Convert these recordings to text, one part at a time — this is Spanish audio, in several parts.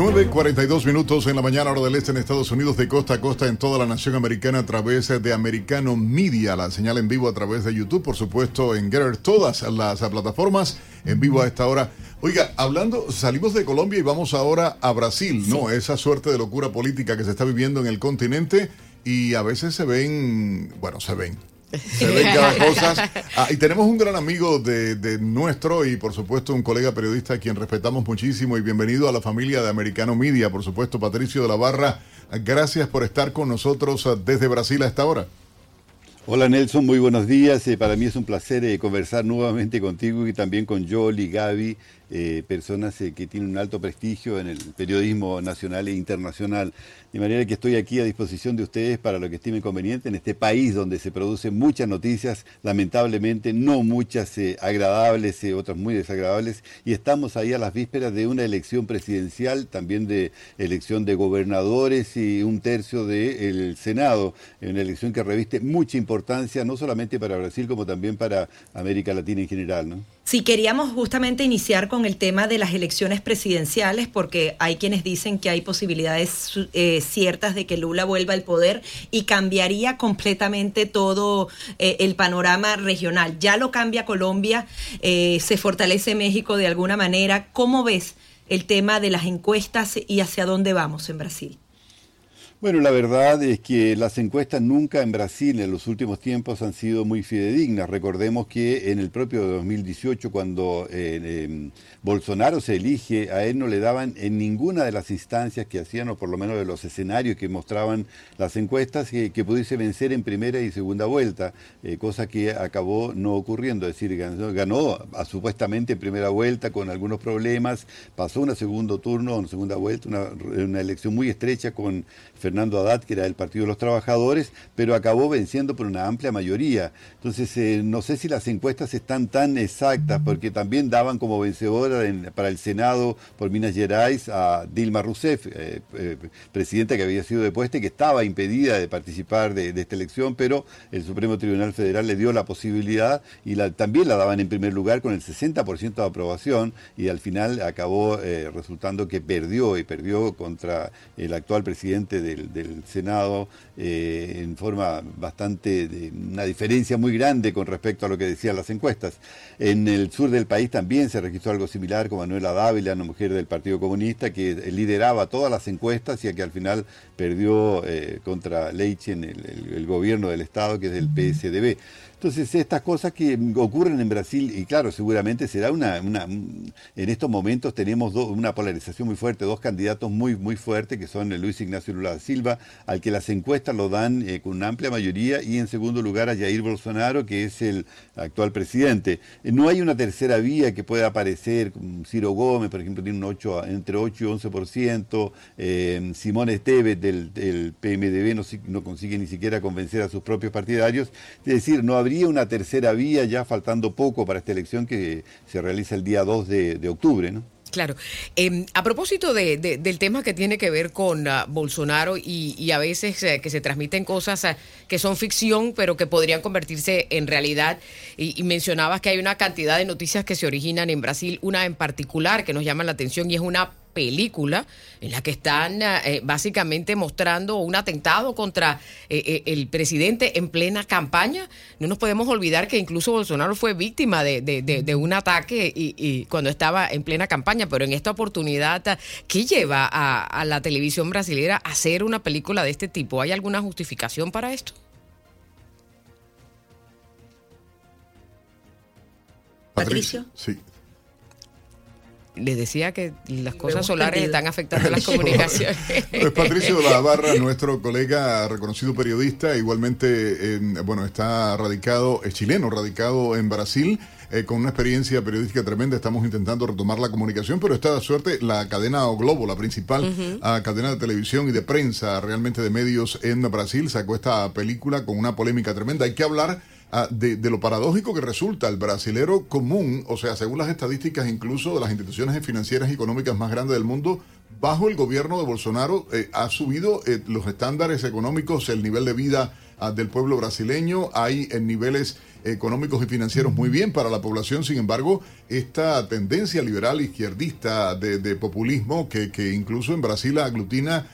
...9.42 minutos en la mañana hora del este en Estados Unidos... ...de costa a costa en toda la nación americana... ...a través de Americano Media... ...la señal en vivo a través de YouTube... ...por supuesto en Getter... ...todas las plataformas en vivo a esta hora... Oiga, hablando, salimos de Colombia y vamos ahora a Brasil, ¿no? Esa suerte de locura política que se está viviendo en el continente y a veces se ven, bueno, se ven. Se ven cada cosa. Ah, y tenemos un gran amigo de, de, nuestro y por supuesto un colega periodista a quien respetamos muchísimo y bienvenido a la familia de Americano Media, por supuesto Patricio de la Barra. Gracias por estar con nosotros ah, desde Brasil a esta hora. Hola Nelson, muy buenos días. Eh, para mí es un placer eh, conversar nuevamente contigo y también con Jolie, Gaby, eh, personas eh, que tienen un alto prestigio en el periodismo nacional e internacional. De manera que estoy aquí a disposición de ustedes para lo que estime conveniente en este país donde se producen muchas noticias, lamentablemente no muchas eh, agradables, otras muy desagradables, y estamos ahí a las vísperas de una elección presidencial, también de elección de gobernadores y un tercio del Senado, una elección que reviste mucha importancia no solamente para Brasil como también para América Latina en general. Sí, queríamos justamente iniciar con el tema de las elecciones presidenciales, porque hay quienes dicen que hay posibilidades eh, ciertas de que Lula vuelva al poder y cambiaría completamente todo eh, el panorama regional. Ya lo cambia Colombia, eh, se fortalece México de alguna manera. ¿Cómo ves el tema de las encuestas y hacia dónde vamos en Brasil? Bueno, la verdad es que las encuestas nunca en Brasil en los últimos tiempos han sido muy fidedignas. Recordemos que en el propio 2018, cuando eh, em, Bolsonaro se elige, a él no le daban en ninguna de las instancias que hacían, o por lo menos de los escenarios que mostraban las encuestas, que, pudiese vencer en primera y segunda vuelta, eh, cosa que acabó no ocurriendo. Es decir, ganó, supuestamente en primera vuelta con algunos problemas, pasó un segundo turno, una segunda vuelta, una, una elección muy estrecha con Haddad, que era del Partido de los Trabajadores, pero acabó venciendo por una amplia mayoría. Entonces, eh, no sé si las encuestas están tan exactas, porque también daban como vencedora para el Senado por Minas Gerais a Dilma Rousseff, eh, eh, presidenta que había sido depuesta y que estaba impedida de participar de, esta elección, pero el Supremo Tribunal Federal le dio la posibilidad y también la daban en primer lugar con el 60% de aprobación y al final acabó resultando que perdió y perdió contra el actual presidente del del, Senado eh, en forma bastante, de una diferencia muy grande con respecto a lo que decían las encuestas. En el sur del país también se registró algo similar con Manuela Dávila, una mujer del Partido Comunista que lideraba todas las encuestas y que al final perdió eh, contra Leichen el, el, gobierno del Estado, que es del PSDB. Entonces, estas cosas que ocurren en Brasil, y claro, seguramente será una, una en estos momentos tenemos una polarización muy fuerte, dos candidatos muy, muy fuertes, que son Luis Ignacio Lula da Silva, al que las encuestas lo dan eh, con una amplia mayoría, y en segundo lugar a Jair Bolsonaro, que es el actual presidente. Eh, no hay una tercera vía que pueda aparecer, Ciro Gómez, por ejemplo, tiene un 8, entre 8 y 11%, eh, Simón Esteves del, PMDB no, no consigue ni siquiera convencer a sus propios partidarios, es decir, no habría una tercera vía ya faltando poco para esta elección que se realiza el día 2 de, octubre, ¿no? Claro. Em, a propósito del tema que tiene que ver con ah, Bolsonaro y, a veces eh, que se transmiten cosas ah, que son ficción, pero que podrían convertirse en realidad, y, mencionabas que hay una cantidad de noticias que se originan en Brasil, una en particular que nos llama la atención y es una película en la que están eh, básicamente mostrando un atentado contra eh, eh, el presidente en plena campaña. No nos podemos olvidar que incluso Bolsonaro fue víctima de, un ataque y, cuando estaba en plena campaña, pero en esta oportunidad, ¿qué lleva a, a la televisión brasileña a hacer una película de este tipo? ¿Hay alguna justificación para esto? Patricio. Sí, Les decía que las cosas solares están afectando las comunicaciones. Pues Patricio Lavarra, nuestro colega reconocido periodista, igualmente, bueno, está radicado, es chileno, radicado en Brasil. Eh, con una experiencia periodística tremenda. Estamos intentando retomar la comunicación, pero está de suerte la cadena O Globo, la principal ah, cadena de televisión y de prensa realmente de medios en Brasil, sacó esta película con una polémica tremenda. Hay que hablar ah, de, lo paradójico que resulta el brasilero común, o sea, según las estadísticas incluso de las instituciones financieras y económicas más grandes del mundo, bajo el gobierno de Bolsonaro eh, ha subido eh, los estándares económicos, el nivel de vida ah, del pueblo brasileño, hay en niveles económicos y financieros muy bien para la población. Sin embargo, esta tendencia liberal izquierdista de, populismo que, que, incluso en Brasil aglutina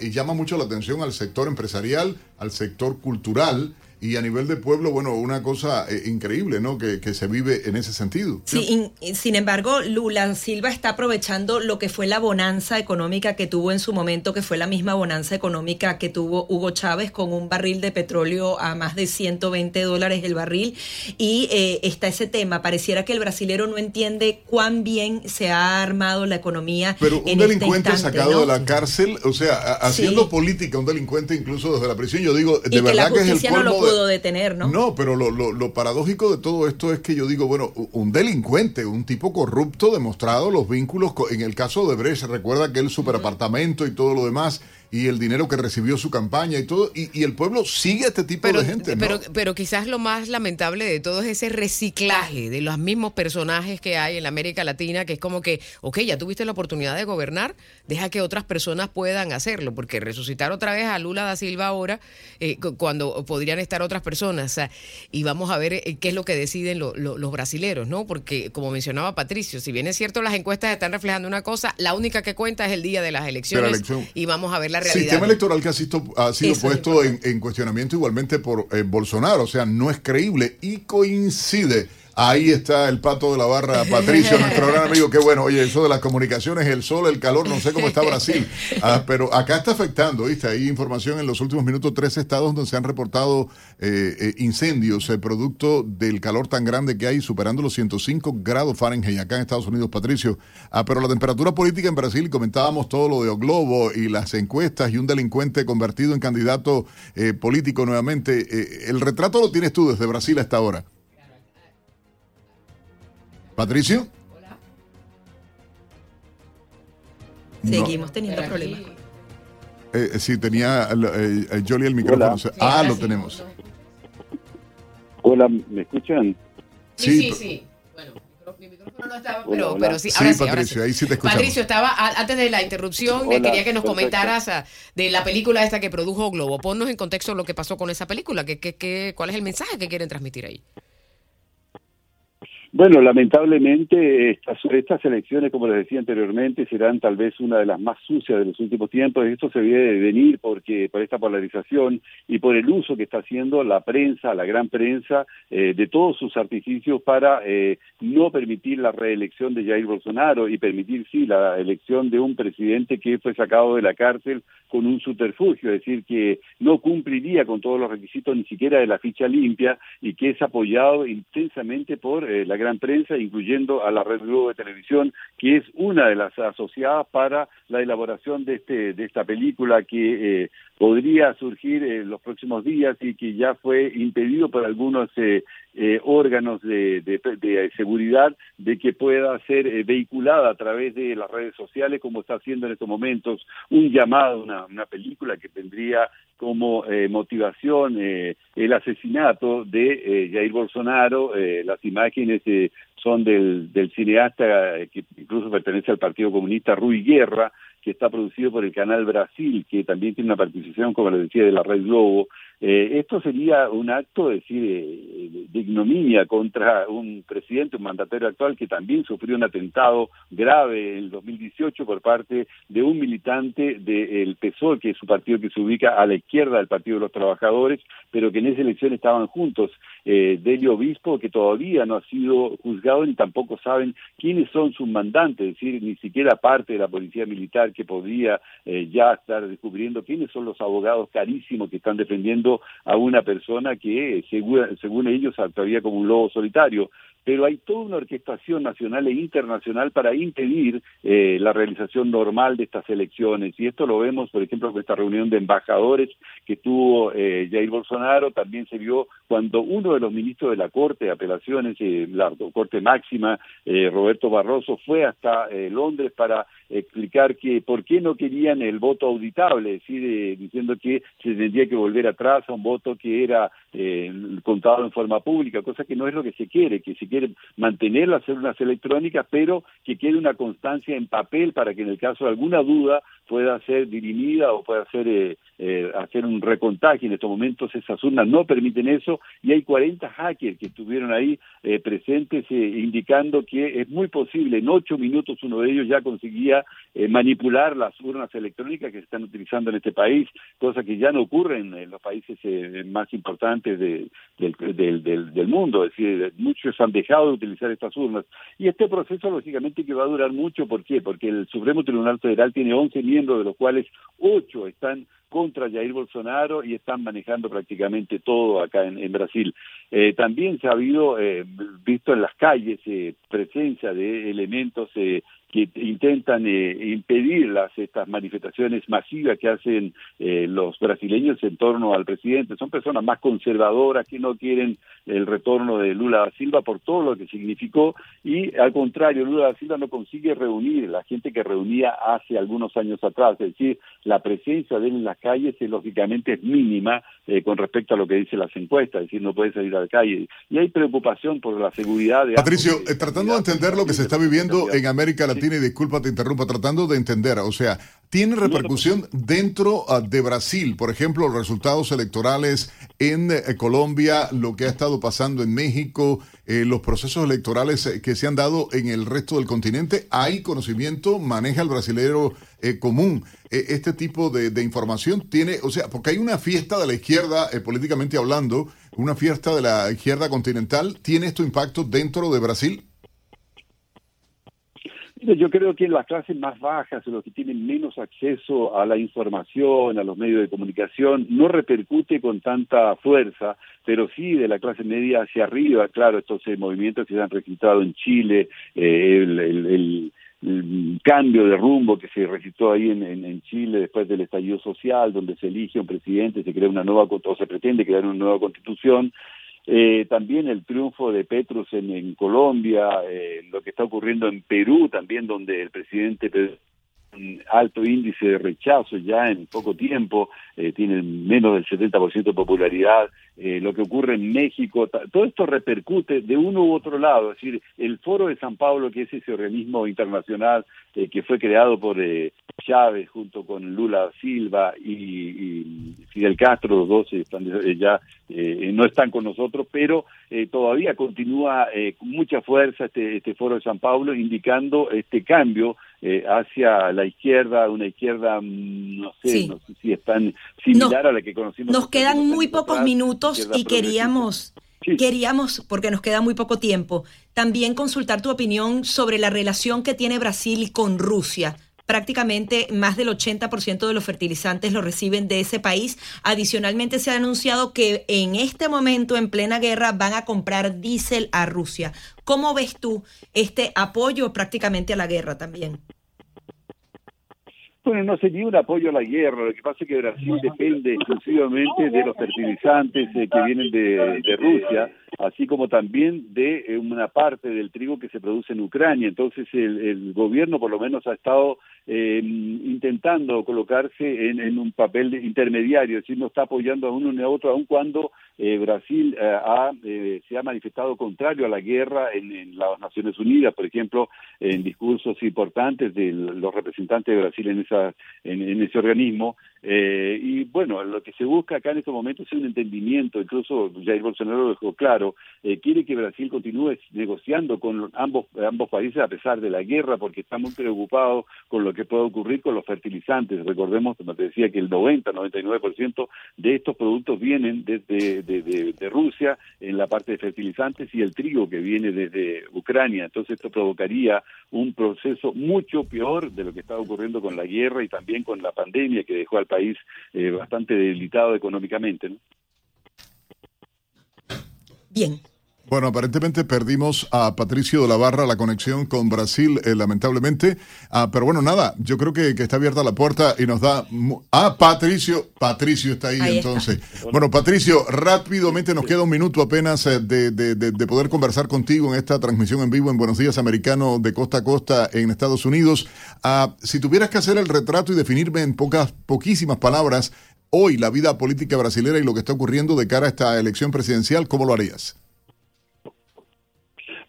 y llama mucho la atención al sector empresarial, al sector cultural y a nivel de pueblo, bueno, una cosa eh, increíble, ¿no? Que, se vive en ese sentido. Sí, sin embargo, Lula Silva está aprovechando lo que fue la bonanza económica que tuvo en su momento, que fue la misma bonanza económica que tuvo Hugo Chávez con un barril de petróleo a más de 120 dólares el barril. Y eh, está ese tema. Pareciera que el brasilero no entiende cuán bien se ha armado la economía. Pero un este delincuente sacado de la cárcel, o sea, haciendo política, un delincuente incluso desde la prisión, yo digo, de verdad que, es el polvo detener, ¿no? No, pero lo, lo, paradójico de todo esto es que yo digo, bueno, un delincuente, un tipo corrupto, demostrado los vínculos, en el caso de Brecht, recuerda que el superapartamento y todo lo demás, y el dinero que recibió su campaña y todo, y, el pueblo sigue a este tipo de gente. Pero, pero quizás lo más lamentable de todo es ese reciclaje de los mismos personajes que hay en la América Latina, que es como que, ok, ya tuviste la oportunidad de gobernar, deja que otras personas puedan hacerlo, porque resucitar otra vez a Lula da Silva ahora, eh, cuando podrían estar otras personas, y vamos a ver eh, qué es lo que deciden los brasileros, ¿no? Porque, como mencionaba Patricio, si bien es cierto las encuestas están reflejando una cosa, la única que cuenta es el día de las elecciones, y vamos a ver la Sistema electoral que ha sido, ha sido puesto en, cuestionamiento igualmente por eh, Bolsonaro, o sea, no es creíble y coincide Ahí está el pato de la barra, Patricio, nuestro gran amigo. Qué bueno, oye, eso de las comunicaciones, el sol, el calor, no sé cómo está Brasil, ah, pero acá está afectando, ¿viste? Hay información en los últimos minutos, tres estados donde se han reportado eh, eh, incendios, eh, producto del calor tan grande que hay, superando los 105 grados Fahrenheit acá en Estados Unidos, Patricio. Ah, pero la temperatura política en Brasil, comentábamos todo lo de O Globo y las encuestas y un delincuente convertido en candidato político nuevamente. el retrato lo tienes tú desde Brasil hasta ahora. Patricio. Hola. Seguimos teniendo problemas. Eh, eh, sí, tenía eh, eh Jolie el micrófono. ah, lo tenemos. Hola, ¿me escuchan? Sí, sí, sí. Bueno, mi micrófono no estaba, pero, pero sí, ahora sí, Patricio, ahí sí te escuchamos. Patricio, estaba antes de la interrupción, quería que nos comentaras ah, de la película esta que produjo Globo. Ponnos en contexto lo que pasó con esa película, que, que, que, cuál es el mensaje que quieren transmitir ahí. Bueno, lamentablemente estas, elecciones, como les decía anteriormente, serán tal vez una de las más sucias de los últimos tiempos. Esto se debe venir porque por esta polarización y por el uso que está haciendo la prensa, la gran prensa, eh, de todos sus artificios para eh, no permitir la reelección de Jair Bolsonaro y permitir, sí, la elección de un presidente que fue sacado de la cárcel con un subterfugio, es decir, que no cumpliría con todos los requisitos ni siquiera de la ficha limpia y que es apoyado intensamente por eh, la gran prensa, incluyendo a la Red Globo de Televisión, que es una de las asociadas para la elaboración de, este, de esta película que eh, podría surgir en los próximos días y que ya fue impedido por algunos eh, eh, órganos de, de, seguridad de que pueda ser eh, vehiculada a través de las redes sociales, como está haciendo en estos momentos un llamado, una, una película que tendría como eh, motivación el asesinato de Jair Bolsonaro. las imágenes son del, del cineasta que incluso pertenece al Partido Comunista, Rui Guerra, que está producido por el Canal Brasil, que también tiene una participación, como les decía, de la Red Globo, eh, esto sería un acto, decir, eh, de ignominia contra un presidente, un mandatario actual que también sufrió un atentado grave en el 2018 por parte de un militante del PSOE, que es su partido que se ubica a la izquierda del Partido de los Trabajadores, pero que en esa elección estaban juntos. Eh, Delio Obispo, que todavía no ha sido juzgado ni tampoco saben quiénes son sus mandantes, es decir, ni siquiera parte de la policía militar que podría eh, ya estar descubriendo quiénes son los abogados carísimos que están defendiendo a una persona que, según, según ellos, actuaría como un lobo solitario. Pero hay toda una orquestación nacional e internacional para impedir eh, la realización normal de estas elecciones. Y esto lo vemos, por ejemplo, con esta reunión de embajadores que tuvo eh, Jair Bolsonaro, también se vio cuando uno de los ministros de la Corte de Apelaciones, eh, la Corte Máxima, Roberto Barroso, fue hasta Londres para explicar que por qué no querían el voto auditable, es decir, diciendo que se tendría que volver atrás a un voto que era contado en forma pública, cosa que no es lo que se quiere, que se quiere mantener las urnas electrónicas, pero que quede una constancia en papel para que en el caso de alguna duda pueda ser dirimida o pueda ser eh, eh, hacer un recontagio. En estos momentos esas urnas no permiten eso y hay 40 hackers que estuvieron ahí eh, presentes indicando que es muy posible, en ocho minutos uno de ellos ya conseguía manipular las urnas electrónicas que se están utilizando en este país, cosa que ya no ocurre en, los países más importantes del, del, del, mundo. Es decir, muchos han dejado de utilizar estas urnas. Y este proceso, lógicamente, que va a durar mucho. ¿Por qué? Porque el Supremo Tribunal Federal tiene 11 miembros, de los cuales 8 están contra Jair Bolsonaro y están manejando prácticamente todo acá en, Brasil. Eh, también se ha habido, eh, visto en las calles, eh, presencia de elementos que intentan impedir las estas manifestaciones masivas que hacen los brasileños en torno al presidente. Son personas más conservadoras que no quieren el retorno de Lula da Silva por todo lo que significó y al contrario, Lula da Silva no consigue reunir la gente que reunía hace algunos años atrás. Es decir, la presencia de él en las calles es, lógicamente es mínima eh, con respecto a lo que dicen las encuestas, es decir, no puede salir a la calle. Y hay preocupación por la seguridad de... Patricio, tratando de entender lo que se está viviendo en América Latina, y disculpa, te interrumpa, tratando de entender, o sea, ¿tiene repercusión dentro ah, de Brasil? Por ejemplo, los resultados electorales en eh, Colombia, lo que ha estado pasando en México, eh, los procesos electorales eh, que se han dado en el resto del continente. ¿Hay conocimiento? ¿Maneja el brasilero común este tipo de, información? Tiene, o sea, porque hay una fiesta de la izquierda, políticamente hablando, una fiesta de la izquierda continental. ¿Tiene esto impacto dentro de Brasil? Yo creo que en las clases más bajas, en los que tienen menos acceso a la información, a los medios de comunicación, no repercute con tanta fuerza, pero sí de la clase media hacia arriba, claro, estos eh, movimientos que se han registrado en Chile, eh, el, cambio de rumbo que se registró ahí en, en, Chile después del estallido social, donde se elige un presidente, se crea una nueva, o se pretende crear una nueva constitución, eh, también el triunfo de Petrus en, Colombia, eh, lo que está ocurriendo en Perú también, donde el presidente un alto índice de rechazo ya en poco tiempo, eh, tiene menos del 70% de popularidad, eh, lo que ocurre en México, todo esto repercute de uno u otro lado, es decir, el Foro de San Pablo, que es ese organismo internacional eh, que fue creado por eh, Chávez junto con Lula Silva y, Fidel Castro, los dos están, ya no están con nosotros, pero todavía continúa con mucha fuerza este, este Foro de San Pablo indicando este cambio hacia la izquierda, una izquierda, mm, no sé, no sé si es tan similar a la que conocimos. Nos quedan muy pocos minutos y queríamos, queríamos, porque nos queda muy poco tiempo, también consultar tu opinión sobre la relación que tiene Brasil con Rusia. Prácticamente más del 80% de los fertilizantes lo reciben de ese país. Adicionalmente se ha anunciado que en este momento, en plena guerra, van a comprar diésel a Rusia. ¿Cómo ves tú este apoyo prácticamente a la guerra también? Bueno, no sería un apoyo a la guerra, lo que pasa es que Brasil depende exclusivamente de los fertilizantes eh, que vienen de, de, Rusia, así como también de eh, una parte del trigo que se produce en Ucrania. Entonces el, gobierno por lo menos ha estado eh, intentando colocarse en, en, un papel intermediario, es decir, no está apoyando a uno ni a otro, aun cuando eh, Brasil eh, ha, eh, se ha manifestado contrario a la guerra en, en, las Naciones Unidas, por ejemplo, en discursos importantes de los representantes de Brasil en, esa, en ese organismo, eh, y bueno, lo que se busca acá en estos momentos es un entendimiento, incluso Jair Bolsonaro lo dejó claro, eh, quiere que Brasil continúe negociando con ambos, ambos países a pesar de la guerra, porque está muy preocupado con lo que puede ocurrir con los fertilizantes. Recordemos, como te decía, que el 90-99% de estos productos vienen desde de, Rusia en la parte de fertilizantes y el trigo que viene desde Ucrania. Entonces esto provocaría un proceso mucho peor de lo que está ocurriendo con la guerra y también con la pandemia que dejó al país eh, bastante debilitado económicamente. Bien, Bueno, aparentemente perdimos a Patricio de la Barra la conexión con Brasil, eh, lamentablemente. Ah, pero bueno, nada, yo creo que, está abierta la puerta y nos da... Ah, Patricio, Patricio está ahí, entonces. Bueno, Patricio, rápidamente nos queda un minuto apenas eh, de, de, poder conversar contigo en esta transmisión en vivo en Buenos Días Americano de costa a costa en Estados Unidos. Ah, si tuvieras que hacer el retrato y definirme en pocas, poquísimas palabras hoy la vida política brasileña y lo que está ocurriendo de cara a esta elección presidencial, ¿cómo lo harías?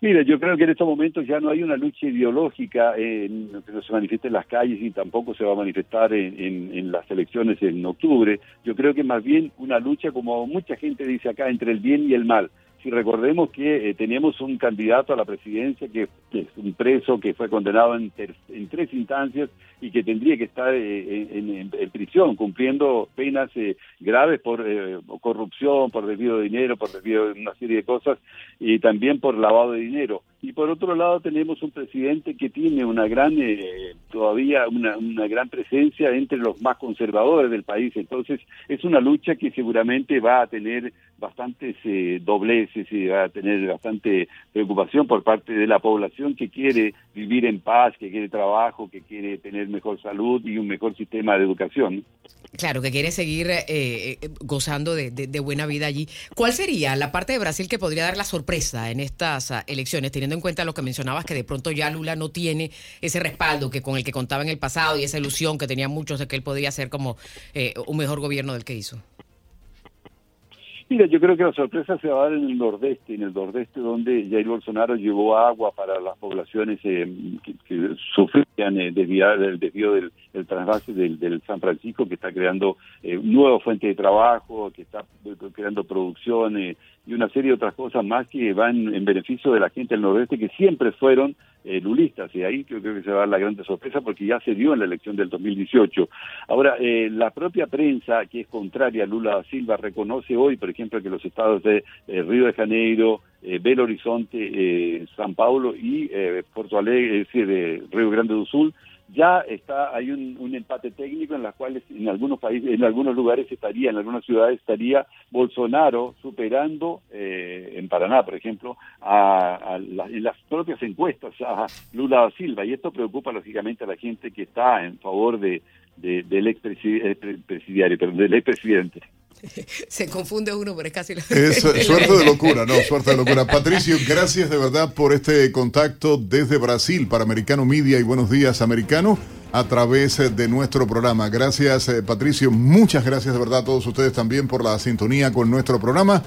Mire, yo creo que en estos momentos ya no hay una lucha ideológica en, que no se manifieste en las calles y tampoco se va a manifestar en, las elecciones en octubre. Yo creo que más bien una lucha, como mucha gente dice acá, entre el bien y el mal si recordemos que eh, teníamos un candidato a la presidencia que, es un preso que fue condenado en, en, tres instancias y que tendría que estar eh, en, prisión cumpliendo penas eh, graves por corrupción, por desvío de dinero, por desvío de una serie de cosas y también por lavado de dinero. Y por otro lado tenemos un presidente que tiene una gran, todavía una, una gran presencia entre los más conservadores del país. Entonces es una lucha que seguramente va a tener bastantes dobleces sí, va a tener bastante preocupación por parte de la población que quiere vivir en paz, que quiere trabajo, que quiere tener mejor salud y un mejor sistema de educación. Claro, que quiere seguir eh, eh, gozando de, buena vida allí. ¿Cuál sería la parte de Brasil que podría dar la sorpresa en estas ah, elecciones, teniendo en cuenta lo que mencionabas, que de pronto ya Lula no tiene ese respaldo que con el que contaba en el pasado y esa ilusión que tenían muchos de que él podría ser como eh, un mejor gobierno del que hizo? Mira, yo creo que la sorpresa se va a dar en el nordeste, en el nordeste donde Jair Bolsonaro llevó agua para las poblaciones eh, que, sufrían eh, del desvío del, trasvase del, San Francisco, que está creando eh, nuevas fuentes de trabajo, que está creando producción y una serie de otras cosas más que van en beneficio de la gente del nordeste que siempre fueron eh, lulistas y ahí creo, que se va a dar la gran sorpresa porque ya se dio en la elección del 2018. Ahora, eh, la propia prensa que es contraria a Lula da Silva reconoce hoy, por ejemplo, que los estados de eh, Río de Janeiro, Belo Horizonte, San Paulo y Porto Alegre, es decir, Río Grande do Sul, ya está hay un, empate técnico en las cuales en algunos países en algunos lugares estaría en algunas ciudades estaría Bolsonaro superando eh, en Paraná por ejemplo a, en las propias encuestas a Lula da Silva. Y esto preocupa lógicamente a la gente que está en favor de, del expresidiario del expresidente Se confunde uno, pero es casi la... Es, suerte de locura, no, suerte de locura. Patricio, gracias de verdad por este contacto desde Brasil para Americano Media y Buenos Días Americano a través de nuestro programa. Gracias, eh, Patricio. Muchas gracias de verdad a todos ustedes también por la sintonía con nuestro programa.